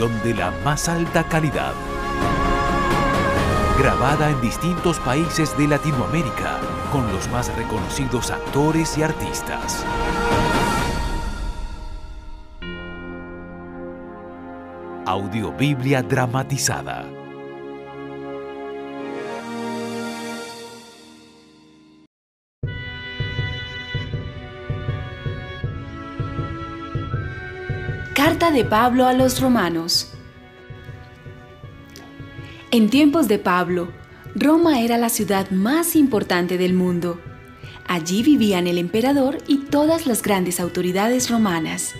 De la más alta calidad. Grabada en distintos países de Latinoamérica con los más reconocidos actores y artistas. Audiobiblia dramatizada. De Pablo a los romanos. En tiempos de Pablo, Roma era la ciudad más importante del mundo. Allí vivían el emperador y todas las grandes autoridades romanas.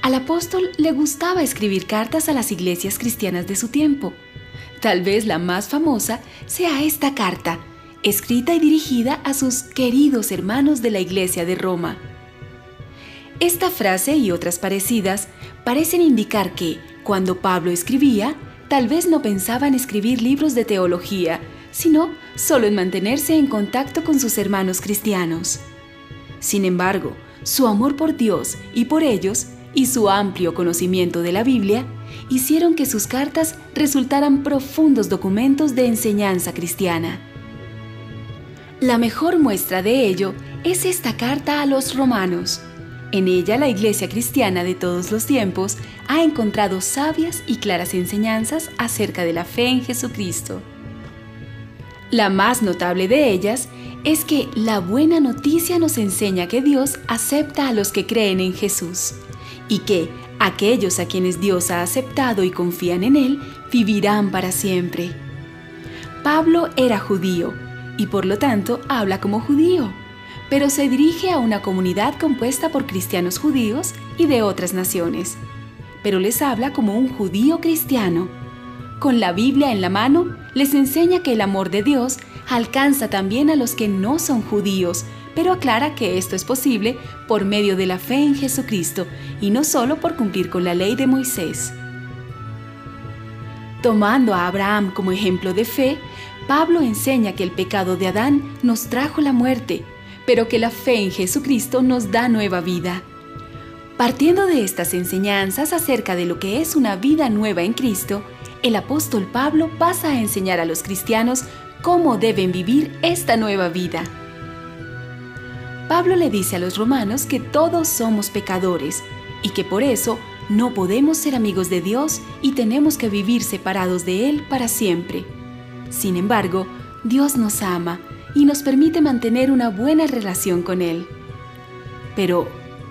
Al apóstol le gustaba escribir cartas a las iglesias cristianas de su tiempo. Tal vez la más famosa sea esta carta, escrita y dirigida a sus queridos hermanos de la iglesia de Roma. Esta frase y otras parecidas parecen indicar que, cuando Pablo escribía, tal vez no pensaba en escribir libros de teología, sino solo en mantenerse en contacto con sus hermanos cristianos. Sin embargo, su amor por Dios y por ellos, y su amplio conocimiento de la Biblia, hicieron que sus cartas resultaran profundos documentos de enseñanza cristiana. La mejor muestra de ello es esta carta a los romanos. En ella la Iglesia cristiana de todos los tiempos ha encontrado sabias y claras enseñanzas acerca de la fe en Jesucristo. La más notable de ellas es que la buena noticia nos enseña que Dios acepta a los que creen en Jesús y que aquellos a quienes Dios ha aceptado y confían en Él vivirán para siempre. Pablo era judío y por lo tanto habla como judío pero se dirige a una comunidad compuesta por cristianos judíos y de otras naciones. Pero les habla como un judío cristiano. Con la Biblia en la mano, les enseña que el amor de Dios alcanza también a los que no son judíos, pero aclara que esto es posible por medio de la fe en Jesucristo y no solo por cumplir con la ley de Moisés. Tomando a Abraham como ejemplo de fe, Pablo enseña que el pecado de Adán nos trajo la muerte, pero que la fe en Jesucristo nos da nueva vida. Partiendo de estas enseñanzas acerca de lo que es una vida nueva en Cristo, el apóstol Pablo pasa a enseñar a los cristianos cómo deben vivir esta nueva vida. Pablo le dice a los romanos que todos somos pecadores y que por eso no podemos ser amigos de Dios y tenemos que vivir separados de Él para siempre. Sin embargo, Dios nos ama y nos permite mantener una buena relación con Él. Pero,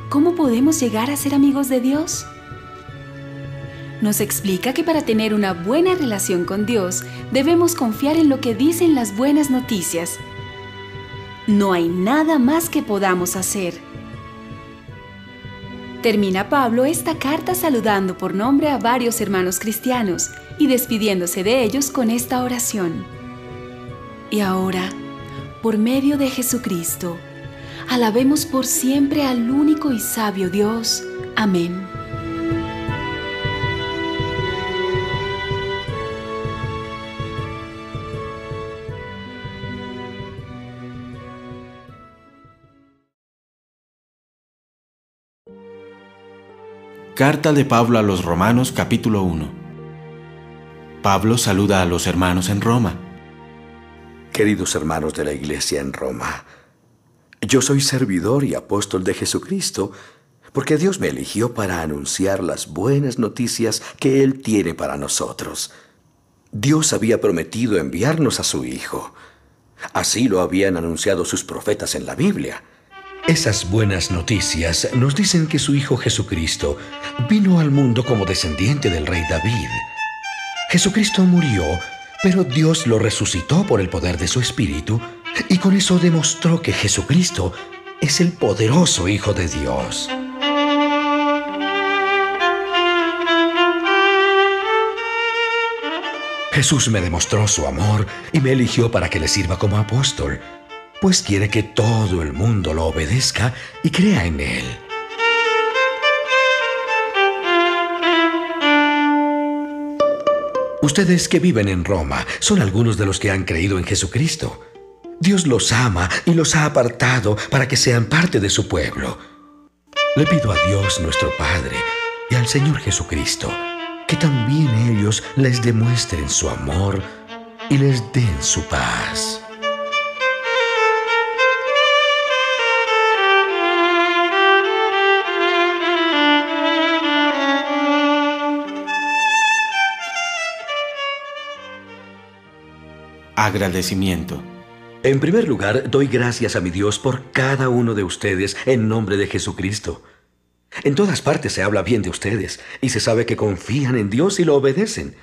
¿cómo podemos llegar a ser amigos de Dios? Nos explica que para tener una buena relación con Dios debemos confiar en lo que dicen las buenas noticias. No hay nada más que podamos hacer. Termina Pablo esta carta saludando por nombre a varios hermanos cristianos y despidiéndose de ellos con esta oración. Y ahora, por medio de Jesucristo. Alabemos por siempre al único y sabio Dios. Amén. Carta de Pablo a los Romanos capítulo 1 Pablo saluda a los hermanos en Roma. Queridos hermanos de la iglesia en Roma, yo soy servidor y apóstol de Jesucristo porque Dios me eligió para anunciar las buenas noticias que Él tiene para nosotros. Dios había prometido enviarnos a su Hijo. Así lo habían anunciado sus profetas en la Biblia. Esas buenas noticias nos dicen que su Hijo Jesucristo vino al mundo como descendiente del rey David. Jesucristo murió, pero Dios lo resucitó por el poder de su Espíritu y con eso demostró que Jesucristo es el poderoso Hijo de Dios. Jesús me demostró su amor y me eligió para que le sirva como apóstol, pues quiere que todo el mundo lo obedezca y crea en él. Ustedes que viven en Roma son algunos de los que han creído en Jesucristo. Dios los ama y los ha apartado para que sean parte de su pueblo. Le pido a Dios nuestro Padre y al Señor Jesucristo que también ellos les demuestren su amor y les den su paz. Agradecimiento. En primer lugar, doy gracias a mi Dios por cada uno de ustedes en nombre de Jesucristo. En todas partes se habla bien de ustedes y se sabe que confían en Dios y lo obedecen.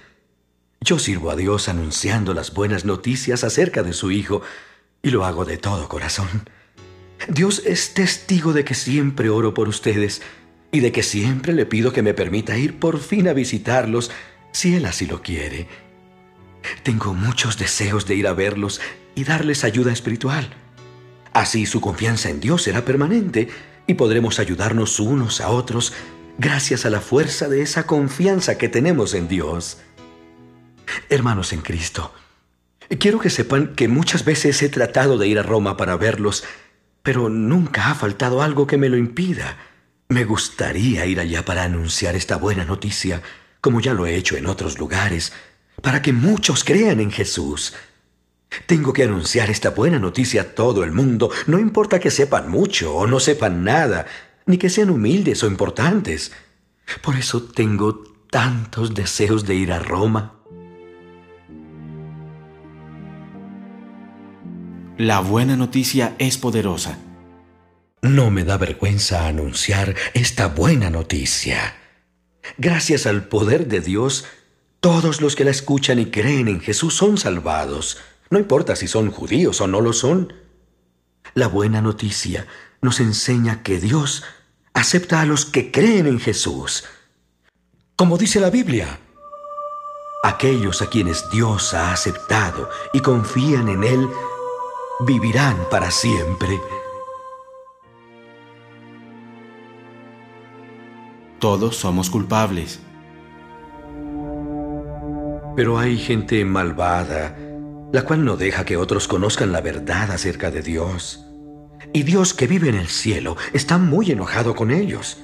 Yo sirvo a Dios anunciando las buenas noticias acerca de su Hijo y lo hago de todo corazón. Dios es testigo de que siempre oro por ustedes y de que siempre le pido que me permita ir por fin a visitarlos si Él así lo quiere. Tengo muchos deseos de ir a verlos y darles ayuda espiritual. Así su confianza en Dios será permanente y podremos ayudarnos unos a otros gracias a la fuerza de esa confianza que tenemos en Dios. Hermanos en Cristo, quiero que sepan que muchas veces he tratado de ir a Roma para verlos, pero nunca ha faltado algo que me lo impida. Me gustaría ir allá para anunciar esta buena noticia, como ya lo he hecho en otros lugares, para que muchos crean en Jesús. Tengo que anunciar esta buena noticia a todo el mundo, no importa que sepan mucho o no sepan nada, ni que sean humildes o importantes. Por eso tengo tantos deseos de ir a Roma. La buena noticia es poderosa. No me da vergüenza anunciar esta buena noticia. Gracias al poder de Dios, todos los que la escuchan y creen en Jesús son salvados. No importa si son judíos o no lo son. La buena noticia nos enseña que Dios acepta a los que creen en Jesús. Como dice la Biblia, aquellos a quienes Dios ha aceptado y confían en Él, vivirán para siempre. Todos somos culpables. Pero hay gente malvada la cual no deja que otros conozcan la verdad acerca de Dios. Y Dios que vive en el cielo está muy enojado con ellos.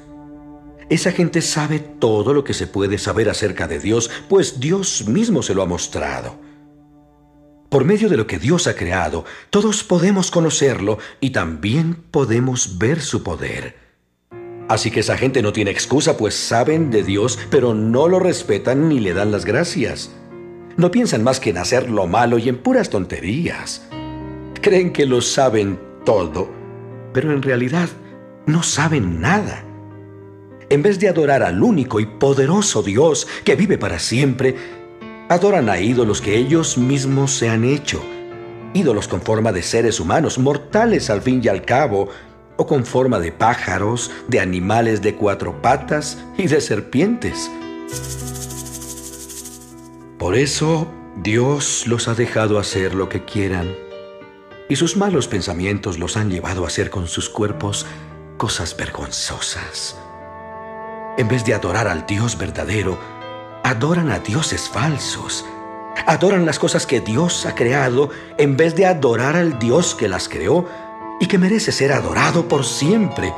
Esa gente sabe todo lo que se puede saber acerca de Dios, pues Dios mismo se lo ha mostrado. Por medio de lo que Dios ha creado, todos podemos conocerlo y también podemos ver su poder. Así que esa gente no tiene excusa, pues saben de Dios, pero no lo respetan ni le dan las gracias. No piensan más que en hacer lo malo y en puras tonterías. Creen que lo saben todo, pero en realidad no saben nada. En vez de adorar al único y poderoso Dios que vive para siempre, adoran a ídolos que ellos mismos se han hecho. Ídolos con forma de seres humanos, mortales al fin y al cabo, o con forma de pájaros, de animales de cuatro patas y de serpientes. Por eso Dios los ha dejado hacer lo que quieran, y sus malos pensamientos los han llevado a hacer con sus cuerpos cosas vergonzosas. En vez de adorar al Dios verdadero, adoran a dioses falsos. Adoran las cosas que Dios ha creado en vez de adorar al Dios que las creó y que merece ser adorado por siempre.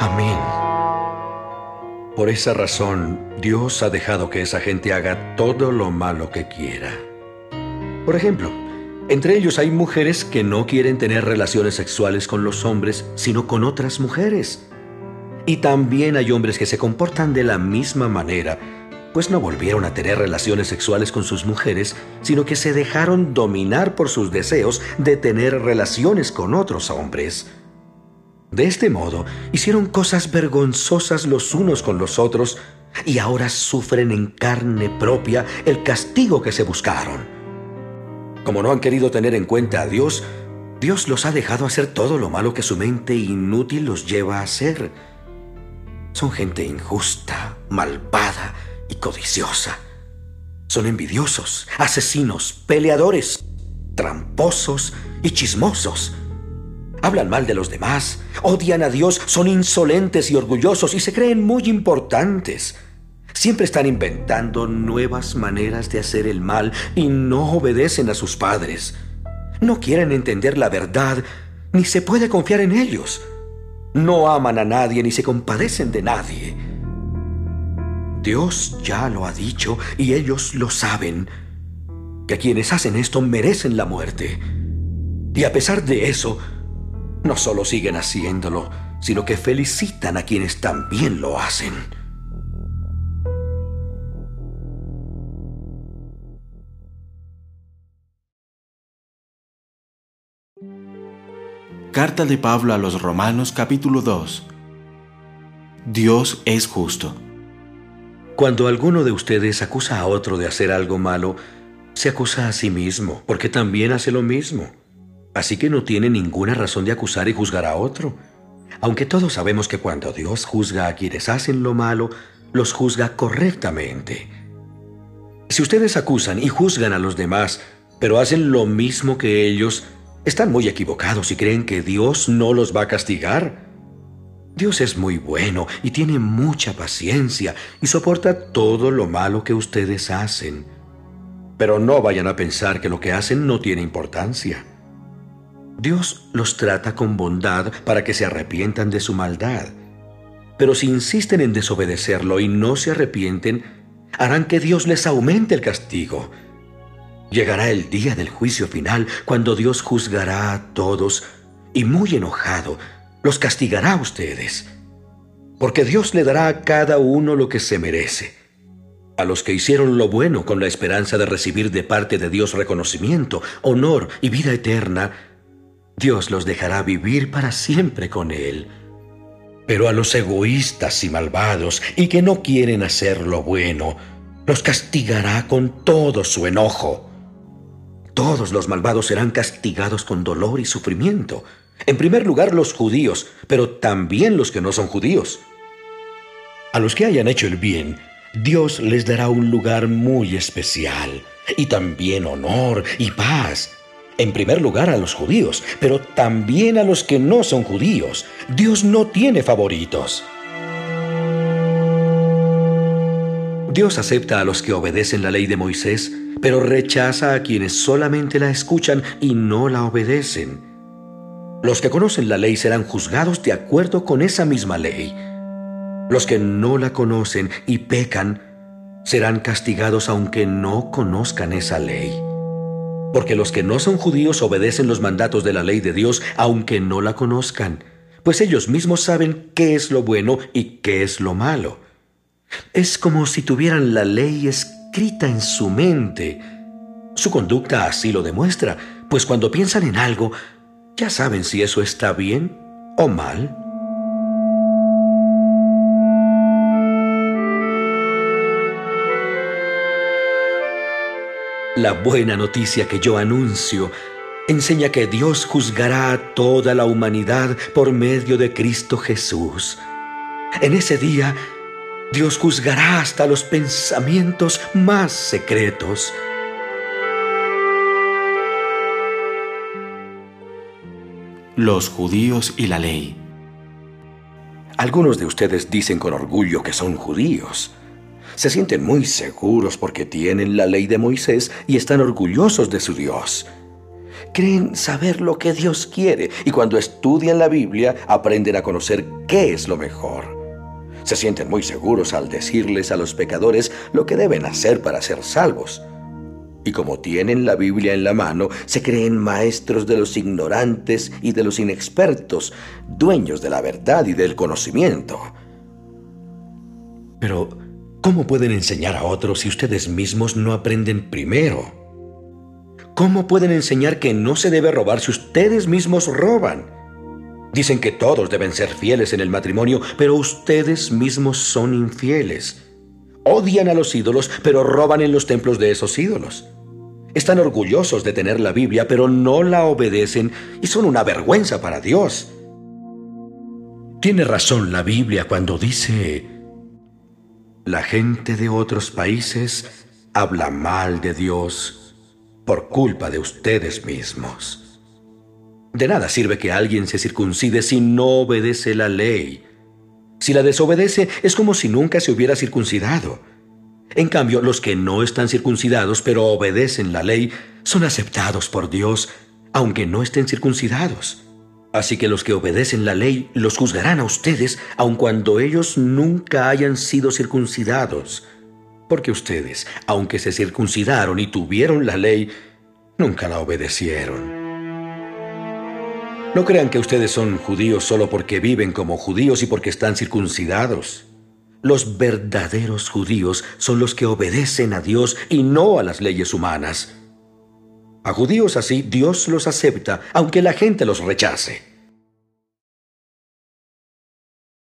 Amén. Por esa razón, Dios ha dejado que esa gente haga todo lo malo que quiera. Por ejemplo, entre ellos hay mujeres que no quieren tener relaciones sexuales con los hombres, sino con otras mujeres. Y también hay hombres que se comportan de la misma manera, pues no volvieron a tener relaciones sexuales con sus mujeres, sino que se dejaron dominar por sus deseos de tener relaciones con otros hombres. De este modo, hicieron cosas vergonzosas los unos con los otros y ahora sufren en carne propia el castigo que se buscaron. Como no han querido tener en cuenta a Dios, Dios los ha dejado hacer todo lo malo que su mente inútil los lleva a hacer. Son gente injusta, malvada y codiciosa. Son envidiosos, asesinos, peleadores, tramposos y chismosos. Hablan mal de los demás, odian a Dios, son insolentes y orgullosos y se creen muy importantes. Siempre están inventando nuevas maneras de hacer el mal y no obedecen a sus padres. No quieren entender la verdad, ni se puede confiar en ellos. No aman a nadie ni se compadecen de nadie. Dios ya lo ha dicho y ellos lo saben, que quienes hacen esto merecen la muerte. Y a pesar de eso, no solo siguen haciéndolo, sino que felicitan a quienes también lo hacen. Carta de Pablo a los Romanos capítulo 2 Dios es justo. Cuando alguno de ustedes acusa a otro de hacer algo malo, se acusa a sí mismo, porque también hace lo mismo. Así que no tiene ninguna razón de acusar y juzgar a otro. Aunque todos sabemos que cuando Dios juzga a quienes hacen lo malo, los juzga correctamente. Si ustedes acusan y juzgan a los demás, pero hacen lo mismo que ellos, están muy equivocados y creen que Dios no los va a castigar. Dios es muy bueno y tiene mucha paciencia y soporta todo lo malo que ustedes hacen. Pero no vayan a pensar que lo que hacen no tiene importancia. Dios los trata con bondad para que se arrepientan de su maldad. Pero si insisten en desobedecerlo y no se arrepienten, harán que Dios les aumente el castigo. Llegará el día del juicio final cuando Dios juzgará a todos y muy enojado los castigará a ustedes. Porque Dios le dará a cada uno lo que se merece. A los que hicieron lo bueno con la esperanza de recibir de parte de Dios reconocimiento, honor y vida eterna, Dios los dejará vivir para siempre con Él. Pero a los egoístas y malvados y que no quieren hacer lo bueno, los castigará con todo su enojo. Todos los malvados serán castigados con dolor y sufrimiento. En primer lugar los judíos, pero también los que no son judíos. A los que hayan hecho el bien, Dios les dará un lugar muy especial, y también honor y paz en primer lugar a los judíos, pero también a los que no son judíos. Dios no tiene favoritos. Dios acepta a los que obedecen la ley de Moisés, pero rechaza a quienes solamente la escuchan y no la obedecen. Los que conocen la ley serán juzgados de acuerdo con esa misma ley. Los que no la conocen y pecan serán castigados aunque no conozcan esa ley. Porque los que no son judíos obedecen los mandatos de la ley de Dios aunque no la conozcan, pues ellos mismos saben qué es lo bueno y qué es lo malo. Es como si tuvieran la ley escrita en su mente. Su conducta así lo demuestra, pues cuando piensan en algo, ya saben si eso está bien o mal. La buena noticia que yo anuncio enseña que Dios juzgará a toda la humanidad por medio de Cristo Jesús. En ese día, Dios juzgará hasta los pensamientos más secretos. Los judíos y la ley. Algunos de ustedes dicen con orgullo que son judíos se sienten muy seguros porque tienen la ley de Moisés y están orgullosos de su Dios. Creen saber lo que Dios quiere y cuando estudian la Biblia aprenden a conocer qué es lo mejor. Se sienten muy seguros al decirles a los pecadores lo que deben hacer para ser salvos. Y como tienen la Biblia en la mano, se creen maestros de los ignorantes y de los inexpertos, dueños de la verdad y del conocimiento. Pero ¿Cómo pueden enseñar a otros si ustedes mismos no aprenden primero? ¿Cómo pueden enseñar que no se debe robar si ustedes mismos roban? Dicen que todos deben ser fieles en el matrimonio, pero ustedes mismos son infieles. Odian a los ídolos, pero roban en los templos de esos ídolos. Están orgullosos de tener la Biblia, pero no la obedecen y son una vergüenza para Dios. Tiene razón la Biblia cuando dice, la gente de otros países habla mal de Dios por culpa de ustedes mismos. De nada sirve que alguien se circuncide si no obedece la ley. Si la desobedece es como si nunca se hubiera circuncidado. En cambio, los que no están circuncidados pero obedecen la ley son aceptados por Dios, aunque no estén circuncidados. Así que los que obedecen la ley los juzgarán a ustedes, aun cuando ellos nunca hayan sido circuncidados. Porque ustedes, aunque se circuncidaron y tuvieron la ley, nunca la obedecieron. No crean que ustedes son judíos solo porque viven como judíos y porque están circuncidados. Los verdaderos judíos son los que obedecen a Dios y no a las leyes humanas. A judíos así Dios los acepta, aunque la gente los rechace.